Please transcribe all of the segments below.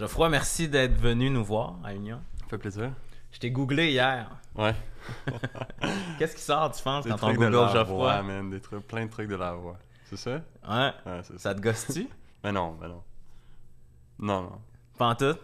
Geoffroy, merci d'être venu nous voir à Union. Ça fait plaisir. Je t'ai googlé hier. Ouais. Qu'est-ce qui sort, tu penses, Des quand on de google la Geoffroy? voix, man. Des trucs, plein de trucs de la voix. C'est ça? Ouais. Ouais, ça. Ça te gosse-tu? Ben non, ben non. Non, non. Pas en tout?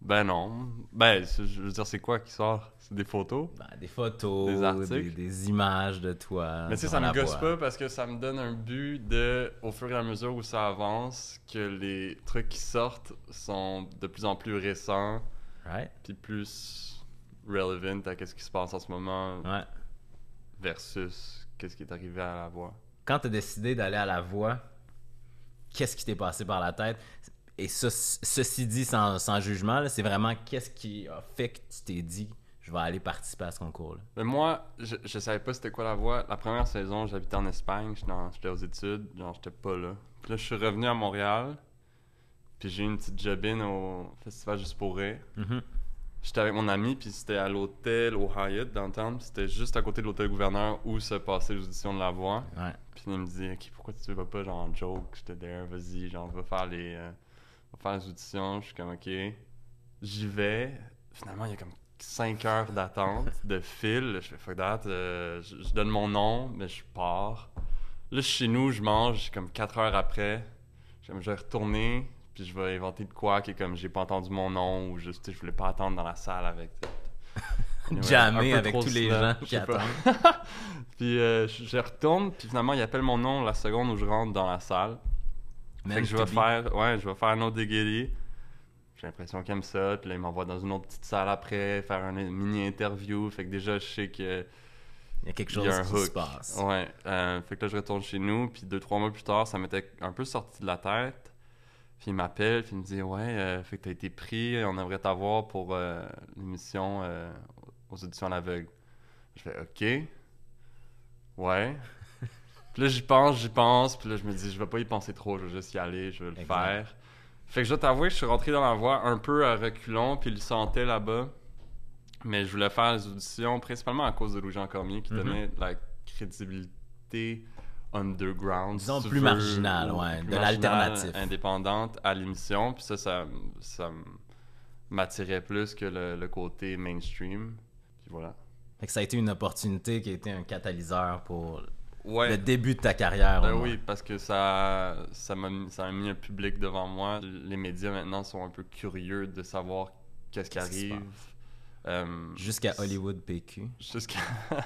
Ben non. Ben, je veux dire, c'est quoi qui sort? C'est des photos? Ben, des photos, Des articles? des images de toi. Mais tu sais, ça me gosse pas parce que ça me donne un but de, au fur et à mesure où ça avance, que les trucs qui sortent sont de plus en plus récents, Right? puis plus relevant à ce qui se passe en ce moment Ouais. versus qu'est-ce qui est arrivé à la voix. Quand t'as décidé d'aller à la voix, qu'est-ce qui t'est passé par la tête? Et ce- ceci dit, sans, sans jugement, c'est vraiment qu'est-ce qui a fait que tu t'es dit, je vais aller participer à ce concours-là? Mais moi, je, je savais pas c'était quoi la voix. La première saison, j'habitais en Espagne, j'étais aux études, genre j'étais pas là. Puis là, je suis revenu à Montréal, puis j'ai eu une petite jobine au festival Juste pour rire. Mhm. J'étais avec mon ami, puis c'était à l'hôtel au Hyatt downtown, puis c'était juste à côté de l'hôtel gouverneur où se passaient les auditions de la voix. Ouais. Puis il me dit, ok, pourquoi tu vas pas genre en joke, j'étais there, vas-y, genre va faire les, euh, va faire les auditions. Je suis comme ok, j'y vais. Finalement, il y a comme 5 heures d'attente de fil. Je fais fuck that, euh, je, je donne mon nom, mais je pars. Là, chez nous, je mange comme 4 heures après. Je vais retourner, puis je vais inventer de quoi qui est comme j'ai pas entendu mon nom ou juste, tu sais, je voulais pas attendre dans la salle avec. Anyway, Jamais avec tous les gens qui attendent. Puis euh, je, je retourne, puis finalement, il appelle mon nom la seconde où je rentre dans la salle. Fait que je vais faire, ouais, je vais faire un autre dégueulé. J'ai l'impression qu'il aime ça, puis là, il m'envoie dans une autre petite salle après, faire une mini-interview. Fait que déjà, je sais que Il y a quelque chose y a un qui hook. se passe. Ouais, euh, fait que là, je retourne chez nous, puis deux, trois mois plus tard, ça m'était un peu sorti de la tête. Puis il m'appelle, puis il me dit Ouais, euh, fait que t'as été pris, on aimerait t'avoir pour euh, l'émission euh, aux auditions à l'aveugle. Je fais Ok. Ouais. Puis là, j'y pense, j'y pense, puis là, je me dis Je vais pas y penser trop, je vais juste y aller, je vais le Exact. faire. Fait que je dois t'avouer que je suis rentré dans la voie un peu à reculons, puis il le sentait là-bas. Mais je voulais faire les auditions principalement à cause de Louis-Jean Cormier qui Mhm. donnait la crédibilité underground. Disons si tu plus veux, marginale, ou ouais, plus de marginale, l'alternatif. indépendante à l'émission. Puis ça, ça, ça m'attirait plus que le, le côté mainstream. Puis voilà. Fait que ça a été une opportunité qui a été un catalyseur pour Ouais. le début de ta carrière. Ben oui, parce que ça, ça m'a ça a mis un public devant moi. Les médias maintenant sont un peu curieux de savoir qu'est-ce qui arrive. Euh, Jusqu'à Hollywood PQ. Jusqu'à.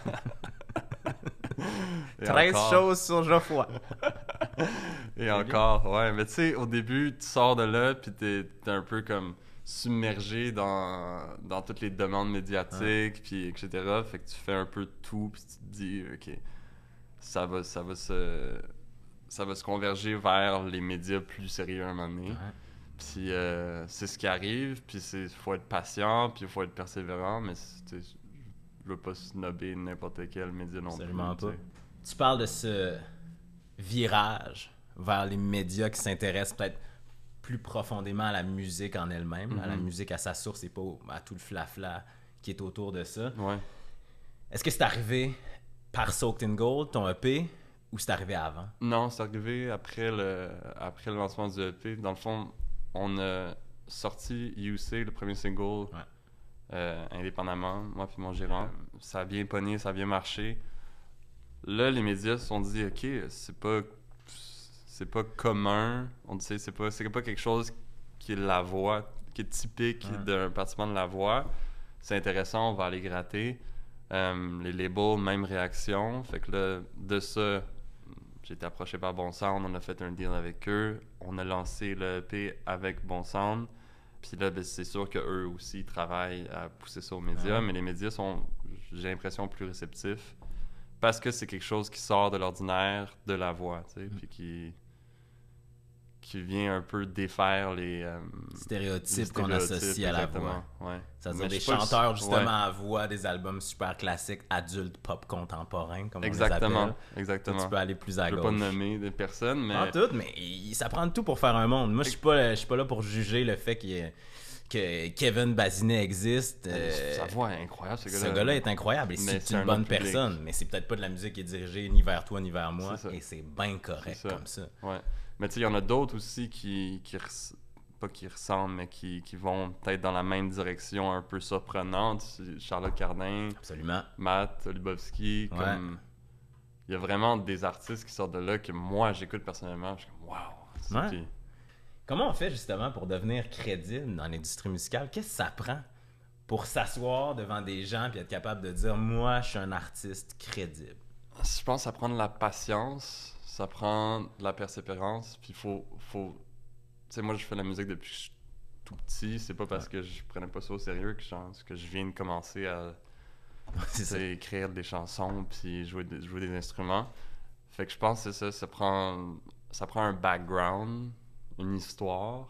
Et 13 encore. choses sur Geoffroy. Et encore, ouais. Mais tu sais, au début, tu sors de là, puis t'es t'es un peu comme submergé dans, dans toutes les demandes médiatiques, puis etc. Fait que tu fais un peu tout, puis tu te dis, OK, ça va, ça va se... Ça va se converger vers les médias plus sérieux à un moment donné. Ouais. Puis euh, c'est ce qui arrive, puis il faut être patient, puis il faut être persévérant, mais je veux pas snobber n'importe quel média non Absolument plus. pas. tu parles de ce virage vers les médias qui s'intéressent peut-être plus profondément à la musique en elle-même, à la Mhm. musique à sa source et pas à tout le flafla qui est autour de ça. Ouais. Est-ce que c'est arrivé par Soaked in Gold, ton EP, ou c'est arrivé avant? Non, c'est arrivé après le, après le lancement du EP. Dans le fond, on a sorti UC, le premier single, Ouais. euh, indépendamment, moi puis mon gérant. Ça a bien pogné, ça a bien marché. Là, les médias se sont dit, OK, c'est pas, c'est pas commun. On dit, c'est pas, c'est pas quelque chose qui est la voix, qui est typique Ouais. d'un bâtiment de la voix. C'est intéressant, on va aller gratter. Euh, les labels, même réaction. Fait que là, de ça, j'ai été approché par Bon Sound, on a fait un deal avec eux, on a lancé le EP avec Bon Sound. Puis là, ben, c'est sûr qu'eux aussi travaillent à pousser ça aux médias, Ouais. mais les médias sont, j'ai l'impression, plus réceptifs parce que c'est quelque chose qui sort de l'ordinaire de la voix, tu sais, puis qui, qui vient un peu défaire les, euh, Stéréotypes qu'on associe à la exactement, voix. Ouais. C'est-à-dire des je si- chanteurs justement ouais. à voix des albums super classiques, adultes, pop contemporains, comme on les Exactement, appelle. exactement. Tu peux aller plus à Je veux gauche. pas nommer des personnes, mais En tout, mais ça prend tout pour faire un monde. Moi, je suis pas, je suis pas là pour juger le fait qu'il ait- que Kevin Bazinet existe. euh, sa voix est incroyable, ce ce gars-là. gars-là est incroyable et c'est une un bonne autre public. personne, mais c'est peut-être pas de la musique qui est dirigée ni vers toi ni vers moi et c'est bien correct ça. comme ça. Ouais. Mais tu sais, il y en a d'autres aussi qui, qui res- pas qui ressemblent, mais qui, qui vont peut-être dans la même direction un peu surprenante. Charlotte Cardin, Absolument. Matt Olubowski, Ouais. comme... Il y a vraiment des artistes qui sortent de là que moi, j'écoute personnellement. Je suis comme, wow! Ouais. Comment on fait justement pour devenir crédible dans l'industrie musicale? Qu'est-ce que ça prend pour s'asseoir devant des gens et être capable de dire Moi, je suis un artiste crédible? Je pense que ça prend de la patience, ça prend de la persévérance, puis il faut... faut... Tu sais, moi, je fais de la musique depuis que je suis tout petit. C'est pas parce que je prenais pas ça au sérieux que, genre, que je viens de commencer à C'est écrire des chansons puis jouer des, jouer des instruments. Fait que je pense que c'est ça, ça prend, ça prend un background, une histoire,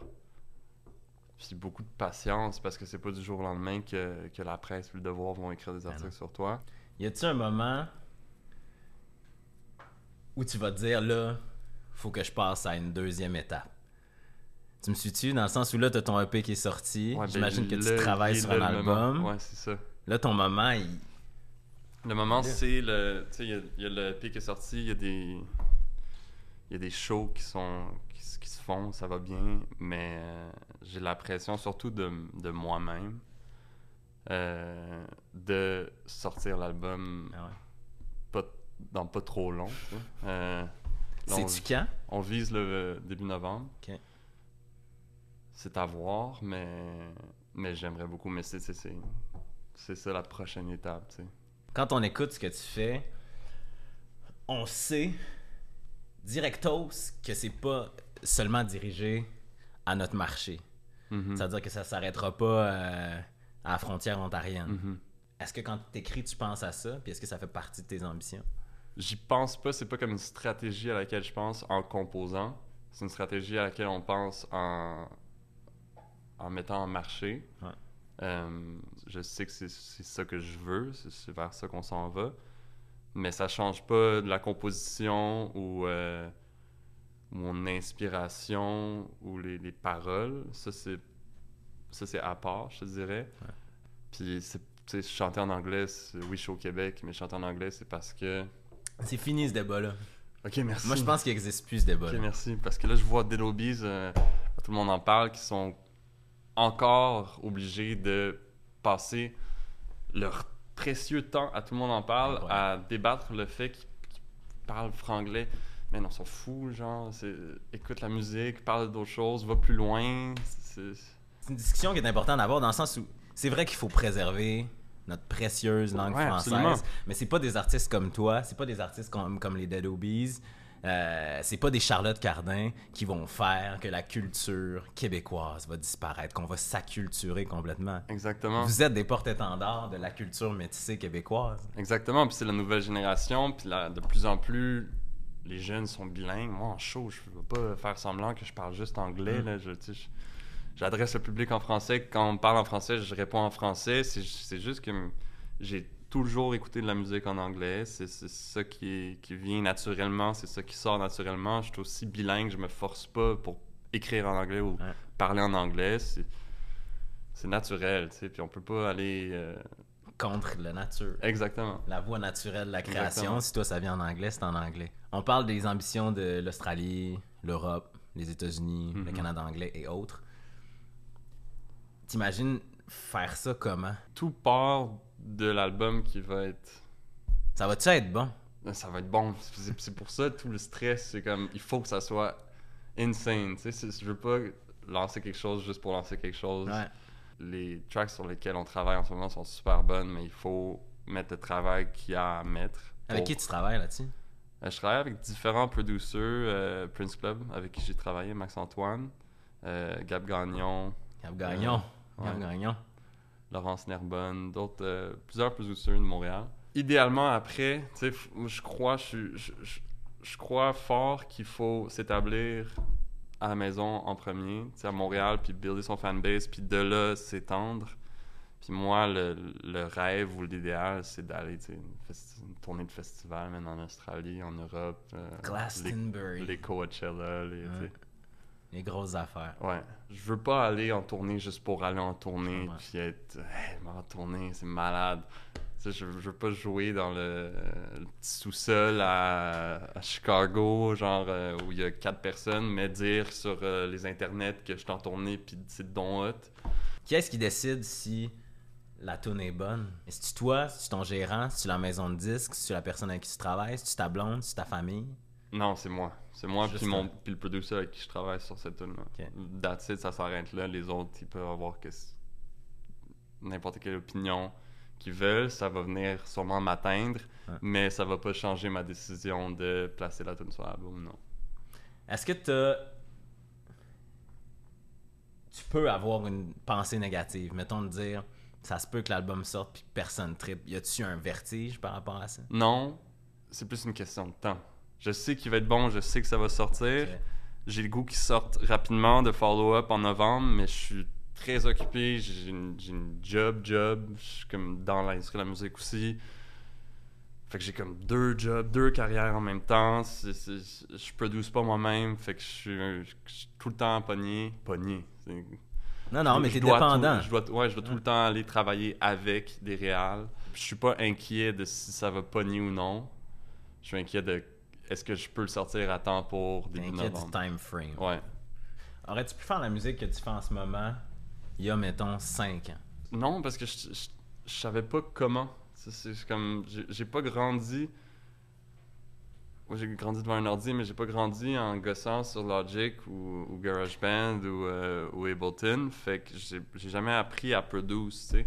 puis beaucoup de patience parce que c'est pas du jour au lendemain que, que la presse et le devoir vont écrire des articles non. sur toi. Y a-tu un moment où tu vas te dire là, faut que je passe à une deuxième étape? Tu me suis-tu? Dans le sens où là, t'as ton EP qui est sorti, Ouais, ben, j'imagine que tu travailles sur un le moment. album. Ouais, c'est ça. Là, ton moment, il. Le moment, c'est le. Tu sais, il y a- il y, a le EP qui est sorti, il y a des. Il y a des shows qui sont qui se font, ça va bien, mais euh, j'ai la pression surtout de, de moi-même euh, de sortir l'album Ah ouais. Dans pas trop long. Euh, C'est-tu quand? on vise le début novembre. C'est à voir, mais, mais j'aimerais beaucoup. Mais c'est ça la prochaine étape. quand on écoute ce que tu fais, on sait directos que c'est pas seulement dirigé à notre marché. C'est-à-dire que ça s'arrêtera pas euh, à la frontière ontarienne. Mhm. Est-ce que quand tu écris, tu penses à ça? Puis est-ce que ça fait partie de tes ambitions? J'y pense pas, c'est pas comme une stratégie à laquelle je pense en composant. C'est une stratégie à laquelle on pense en, en mettant en marché. Ouais. Euh, je sais que c'est ça que je veux, c'est- vers ça qu'on s'en va. Mais ça change pas de la composition ou euh, mon inspiration ou les, les paroles. Ça, c'est ça c'est à part, je te dirais. Puis, tu sais, chanter en anglais, oui, je suis au Québec, mais chanter en anglais, c'est parce que C'est fini ce débat-là. Ok, merci. Moi, je pense qu'il n'existe plus ce débat. Ok, merci. Parce que là, je vois Dead Obies, euh, tout le monde en parle, qui sont encore obligés de passer leur précieux temps, à tout le monde en parle, à débattre le fait qu'ils parlent franglais. Mais non, ils sont fous, genre. Écoute la musique, parle d'autres choses, va plus loin. C'est- C'est une discussion qui est importante d'avoir dans le sens où c'est vrai qu'il faut préserver notre précieuse langue Ouais, française, absolument. mais c'est pas des artistes comme toi, c'est pas des artistes comme, comme les Dead Obies, euh, c'est pas des Charlotte Cardin qui vont faire que la culture québécoise va disparaître, qu'on va s'acculturer complètement. Exactement. Vous êtes des porte-étendards de la culture métissée québécoise. Exactement, puis c'est la nouvelle génération, puis de plus en plus, les jeunes sont bilingues. Moi, en show, je veux pas faire semblant que je parle juste anglais. Mm. Là, je- j'adresse le public en français. Quand on me parle en français, je réponds en français. C'est, juste que j'ai toujours écouté de la musique en anglais. C'est, ça qui, vient naturellement, c'est ça qui sort naturellement. Je suis aussi bilingue, je me force pas pour écrire en anglais ou Ouais. parler en anglais. C'est, naturel, tu sais, puis on peut pas aller... euh, Contre la nature. Exactement. La voie naturelle de la création, Exactement. si toi ça vient en anglais, c'est en anglais. On parle des ambitions de l'Australie, l'Europe, les États-Unis, le Mhm. Canada anglais et autres. T'imagines faire ça comment? tout part de l'album qui va être. Ça va-tu être bon? Ça va être bon. C'est pour ça, tout le stress, c'est comme. Il faut que ça soit insane. Tu sais, je veux pas lancer quelque chose juste pour lancer quelque chose. Ouais. Les tracks sur lesquels on travaille en ce moment sont super bonnes, mais il faut mettre le travail qu'il y a à mettre. Avec qui tu travailles là-dessus? Euh, je travaille avec différents producers, euh, Prince Club, avec qui j'ai travaillé, Max-Antoine, euh, Gab Gagnon, Gab Gagnon. Gagnon. Laurence Nerbonne, d'autres, euh, plusieurs producers de Montréal. Idéalement, après, je crois, je, je, je- je crois fort qu'il faut s'établir à la maison en premier, tu sais, à Montréal, puis builder son fanbase, puis de là s'étendre. Puis moi, le, le rêve ou l'idéal, c'est d'aller, tu sais, une, une tournée de festival, même en Australie, en Europe. euh, les, Glastonbury. les Coachella, les, tu sais. Ouais. Les grosses affaires. Ouais. Je veux pas aller en tournée juste pour aller en tournée Ouais. puis être hey, en tournée, c'est malade. Tu sais, je, je veux pas jouer dans le, le petit sous-sol à, à Chicago, genre euh, où il y a quatre personnes, mais dire sur euh, les internets que je suis en tournée puis c'est don hot. Qui est-ce qui décide si la tune est bonne? Est-ce toi, c'est ton gérant, c'est la maison de disques, c'est la personne avec qui tu travailles, c'est ta blonde, c'est ta famille? Non, c'est moi. C'est moi puis mon puis le producer avec qui je travaille sur cette tune là. Ok. That's it, ça s'arrête là. Les autres, ils peuvent avoir que n'importe quelle opinion qu'ils veulent, ça va venir sûrement m'atteindre, Ouais. mais ça va pas changer ma décision de placer la tune sur l'album, non. Est-ce que t'as... Tu peux avoir une pensée négative, mettons de dire, ça se peut que l'album sorte puis personne tripe. Y a-tu un vertige par rapport à ça? Non, c'est plus une question de temps. Je sais qu'il va être bon, je sais que ça va sortir. J'ai le goût qu'il sorte rapidement de follow-up en novembre, mais je suis très occupé. J'ai une, job, job. Je suis comme dans l'industrie de la musique aussi. Fait que j'ai comme deux jobs, deux carrières en même temps. C'est- c'est- je produce pas moi-même. Fait que je suis, je suis tout le temps pogné. Pogné. Non, non, mais t'es dépendant. tout- je dois, ouais, je dois tout le temps aller travailler avec des réals. Je suis pas inquiet de si ça va pogner ou non. Je suis inquiet de est-ce que je peux le sortir à temps pour début T'inquiète du novembre? time frame. Ouais. Aurais-tu pu faire la musique que tu fais en ce moment il y a, mettons, 5 ans? Non, parce que je, je, je savais pas comment. C'est- comme. J'ai pas grandi. Moi, j'ai grandi devant un ordi, mais j'ai pas grandi en gossant sur Logic ou, ou GarageBand ou, euh, ou Ableton. Fait que j'ai j'ai jamais appris à produire, tu sais.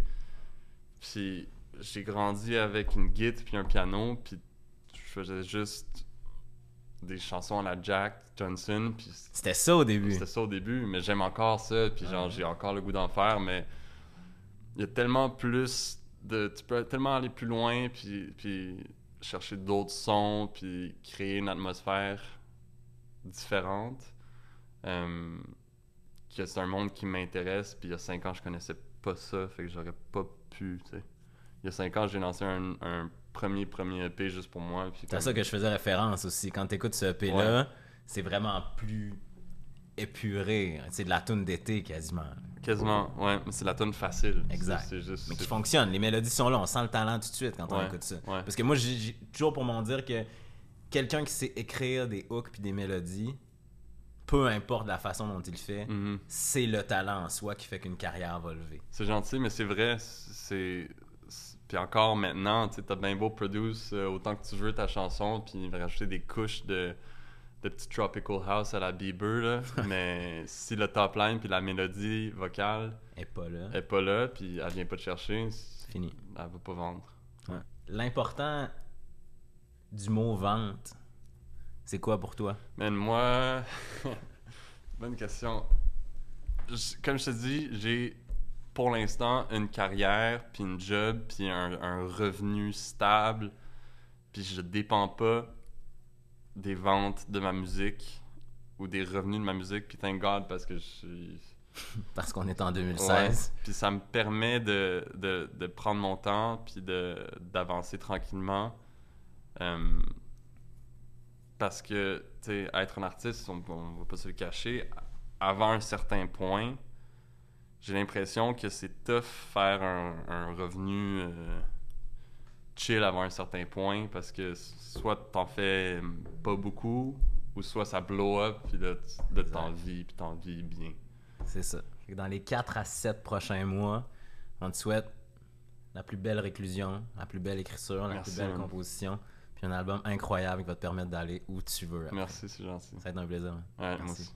Puis j'ai grandi avec une guitare puis un piano, puis je faisais juste des chansons à la Jack Johnson, C'était ça au début. c'était ça au début, mais j'aime encore ça, puis genre j'ai encore le goût d'en faire, mais il y a tellement plus de. Tu peux tellement aller plus loin, puis, puis chercher d'autres sons, puis créer une atmosphère différente. euh, que c'est un monde qui m'intéresse, puis il y a cinq ans, je connaissais pas ça, fait que j'aurais pas pu, tu sais. Il y a cinq ans, j'ai lancé un, un premier, premier EP juste pour moi. C'est à ça que je faisais référence aussi. Quand t'écoutes ce EP-là, c'est vraiment plus épuré. C'est de la tune d'été quasiment. Quasiment, ouais, mais c'est la tonne facile. Exact. C'est- C'est juste. Mais qui fonctionne. Les mélodies sont là. On sent le talent tout de suite quand on écoute ça. ouais. Parce que moi, j'ai j'ai toujours pour m'en dire que quelqu'un qui sait écrire des hooks puis des mélodies, peu importe la façon dont il le fait, Mhm. c'est le talent en soi qui fait qu'une carrière va lever. C'est gentil, mais c'est vrai. C'est. Puis encore maintenant, tu t'as bien beau produce euh, autant que tu veux ta chanson, puis rajouter des couches de, de petit tropical house à la Bieber, là. mais si le top line puis la mélodie vocale Et pas là. est pas là, puis elle vient pas te chercher, c'est- Fini. elle va pas vendre. Ouais. L'important du mot vente, c'est quoi pour toi? Man, moi. Bonne question. Je- Comme je te dis, j'ai pour l'instant une carrière, puis une job, puis un, un revenu stable, puis je dépends pas des ventes de ma musique ou des revenus de ma musique, puis thank God parce que je suis. Parce qu'on est en Ouais. 2016. Puis ça me permet de, de, de prendre mon temps, puis d'avancer tranquillement. Euh, parce que, tu sais, être un artiste, on, on va pas se le cacher, avant un certain point, j'ai l'impression que c'est tough faire un, un revenu euh, chill avant un certain point, parce que soit t'en fais pas beaucoup, ou soit ça blow up, puis là, t'en vis, puis t'en vis bien. C'est ça. Dans les 4 à 7 prochains mois, on te souhaite la plus belle réclusion, la plus belle écriture, la Merci, plus belle man. composition, puis un album incroyable qui va te permettre d'aller où tu veux. après. Merci, c'est gentil. Ça va être un plaisir. moi Merci. aussi.